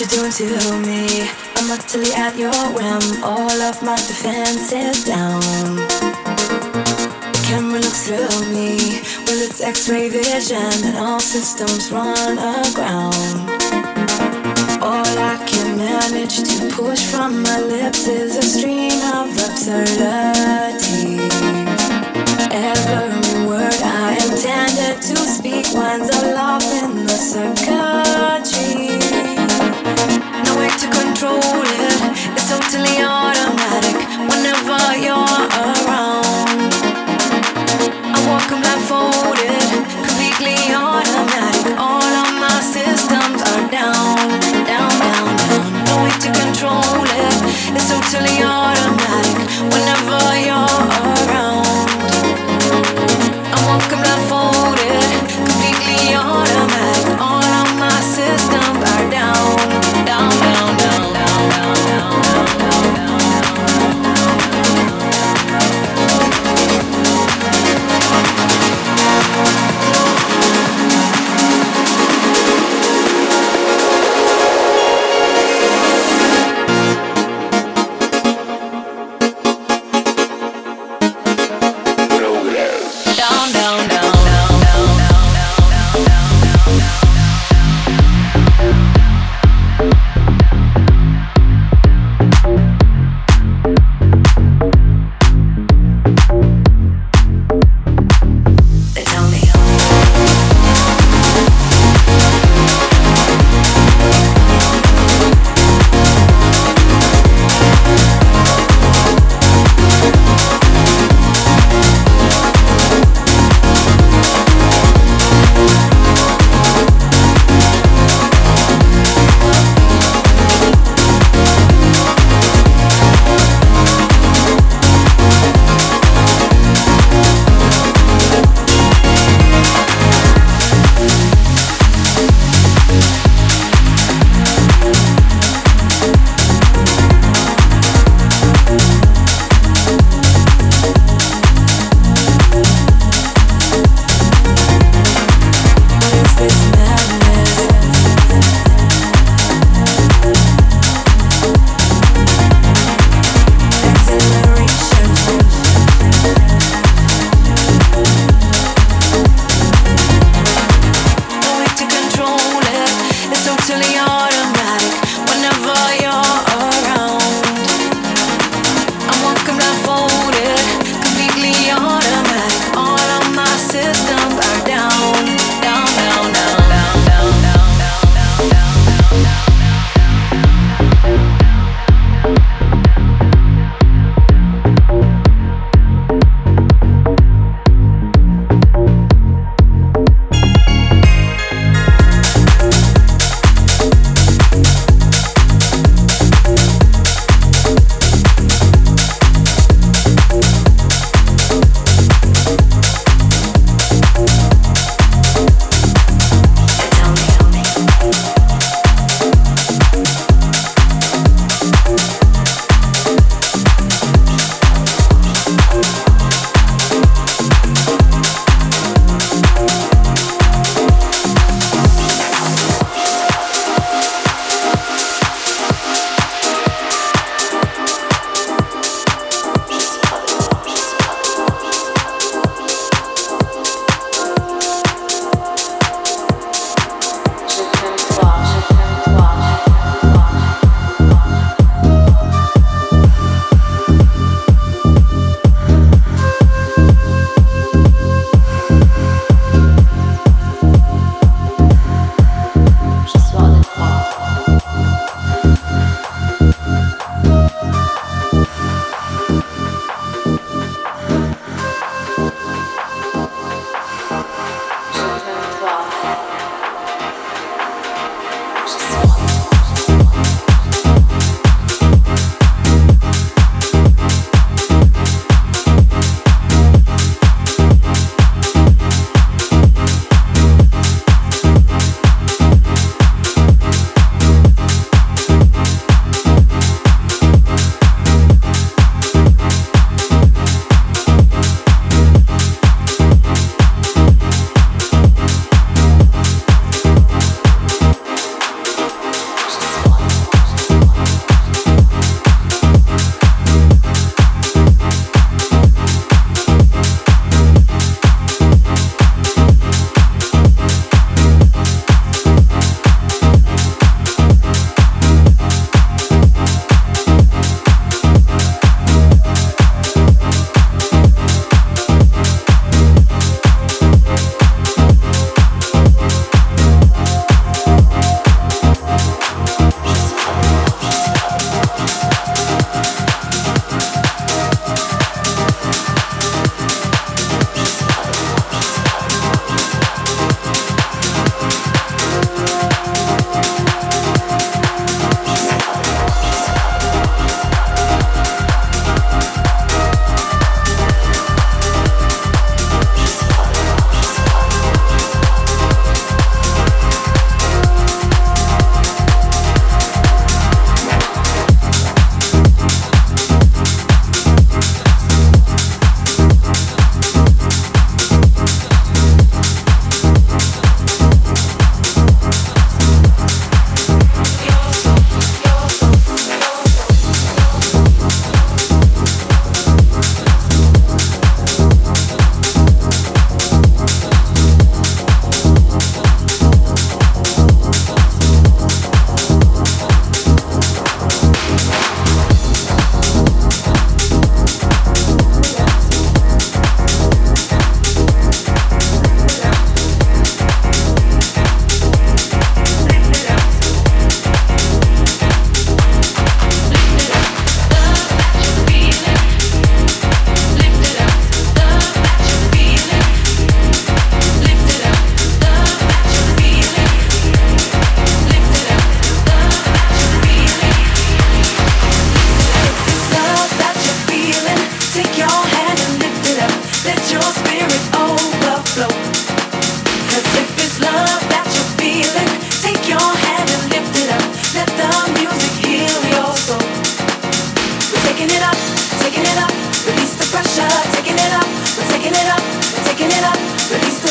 you're doing to me. I'm utterly at your whim, all of my defenses down. The camera looks through me, well, it's x ray vision, and all systems run aground. All I can manage to push from my lips is a stream of absurdity. It's totally automatic whenever you're around. I walk blindfolded, completely automatic. All of my systems are down, down, down, down. No way to control it. It's totally automatic.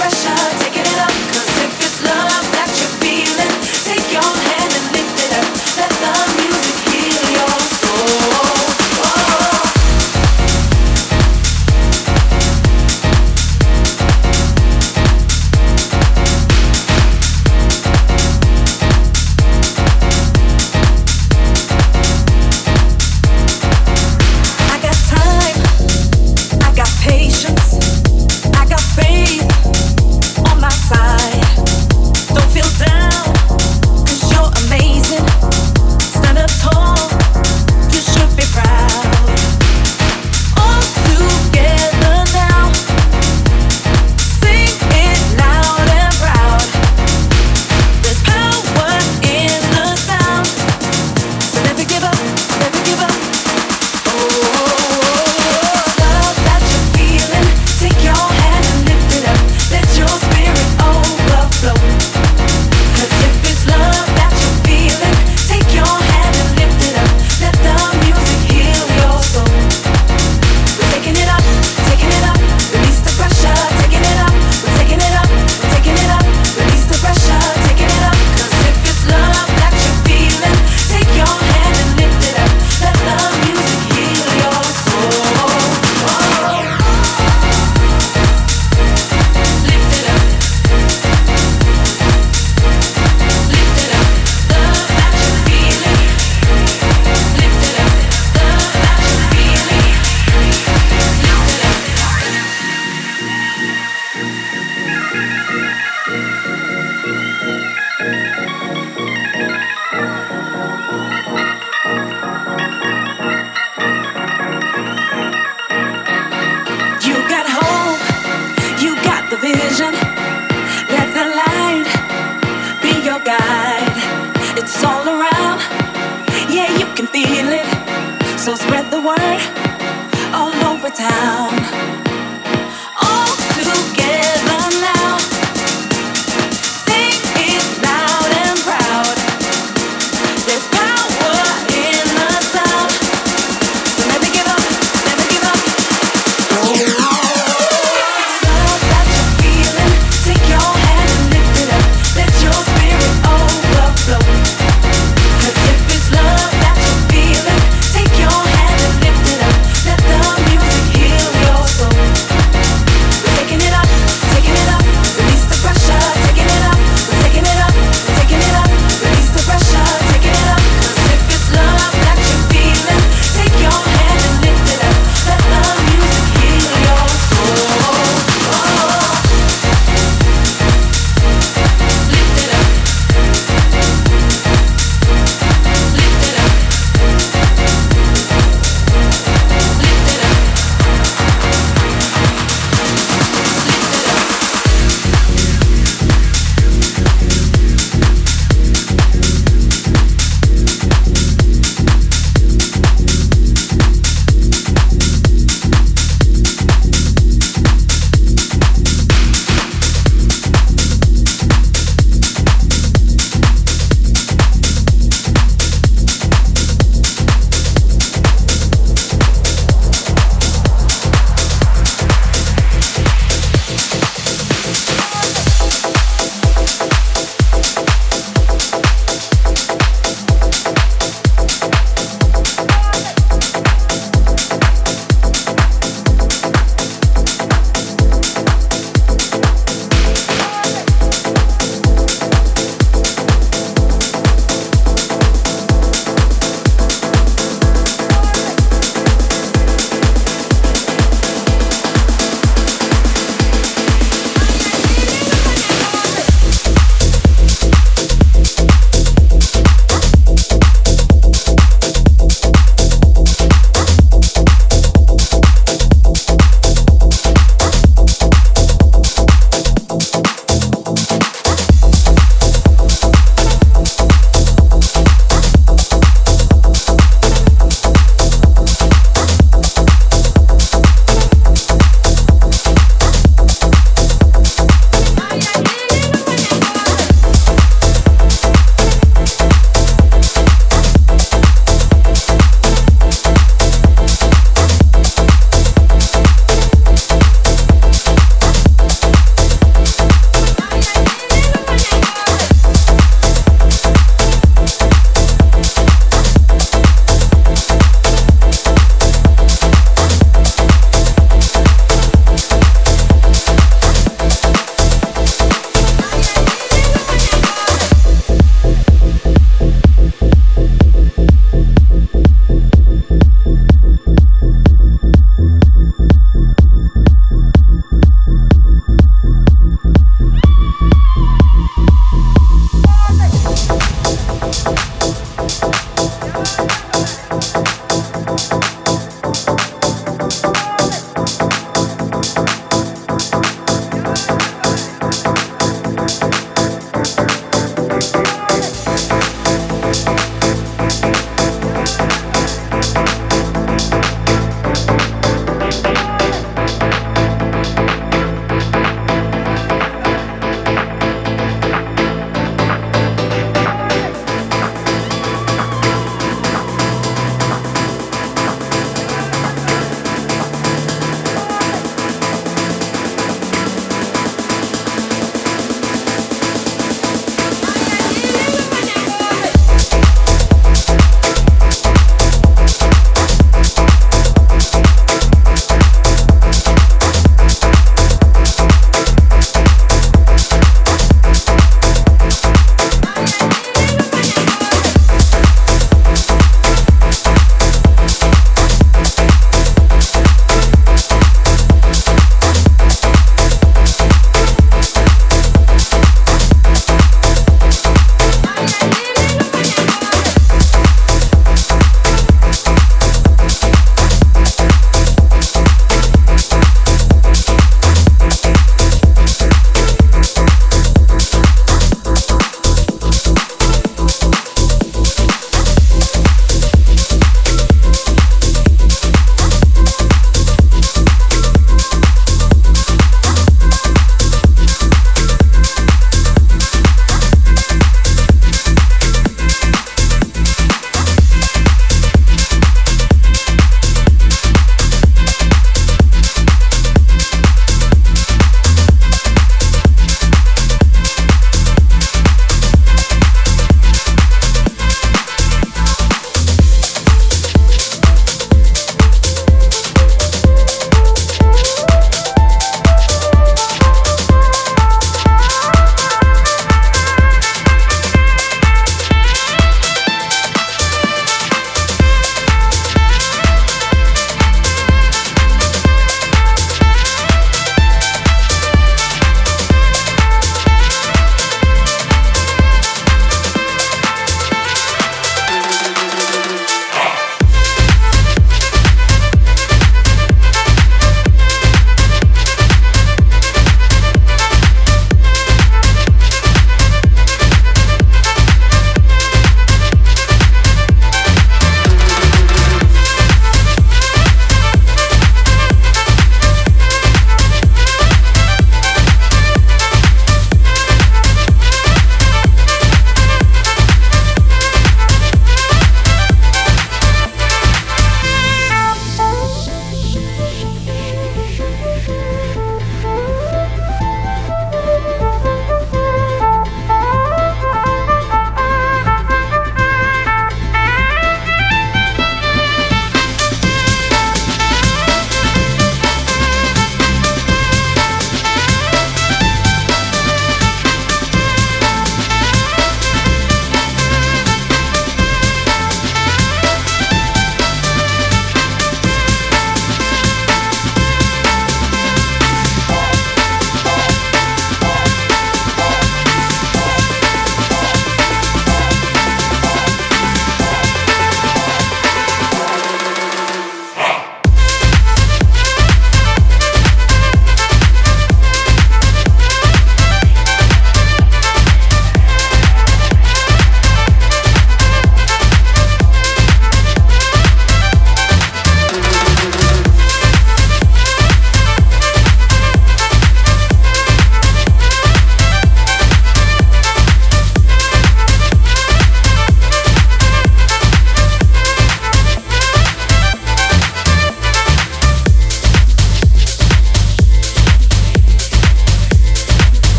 pressure.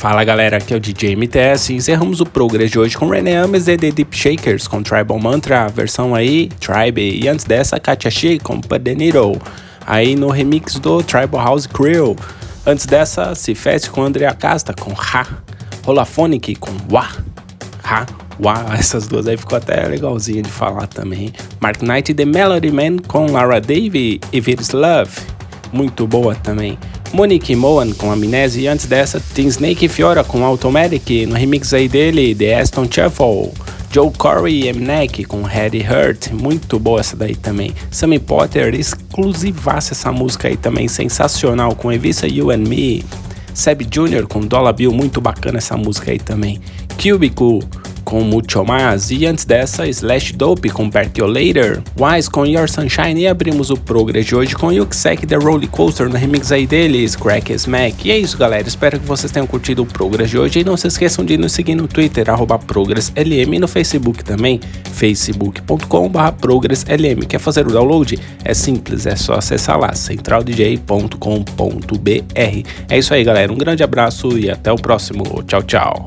Fala galera, aqui é o DJ MTS. Encerramos o Progress de hoje com René Ames e The Deep Shakers com Tribal Mantra, versão aí, Tribe. E antes dessa, Katia She com Needle, aí no remix do Tribal House Crew. Antes dessa, Se Fest com Andrea Casta com Ha. Holaphonic com Wa. Ha. Wa. Essas duas aí ficou até legalzinho de falar também. Mark Knight e The Melody Man com Lara Davy e It's Love. Muito boa também. Monique Moan com Amnésia e antes dessa, Team Snake e Fiora com Automatic, no remix aí dele, The Aston Shuffle. Joe Corey e Mnek com Heady Hurt, muito boa essa daí também. Sammy Potter, exclusivaça essa música aí também, sensacional, com Evisa You and Me. Seb Jr. com Dollar Bill, muito bacana essa música aí também. Cubicle com Mucho Mais e antes dessa Slash Dope com Percolator, Wise com Your Sunshine e abrimos o Progress de hoje com Yuksek The Roller Coaster no remix aí deles, Crack Smack. E é isso galera, espero que vocês tenham curtido o Progress de hoje e não se esqueçam de nos seguir no Twitter, ProgressLM e no Facebook também, facebook.com.br ProgressLM. Quer fazer o download? É simples, é só acessar lá, centraldj.com.br. É isso aí galera, um grande abraço e até o próximo. Tchau, tchau.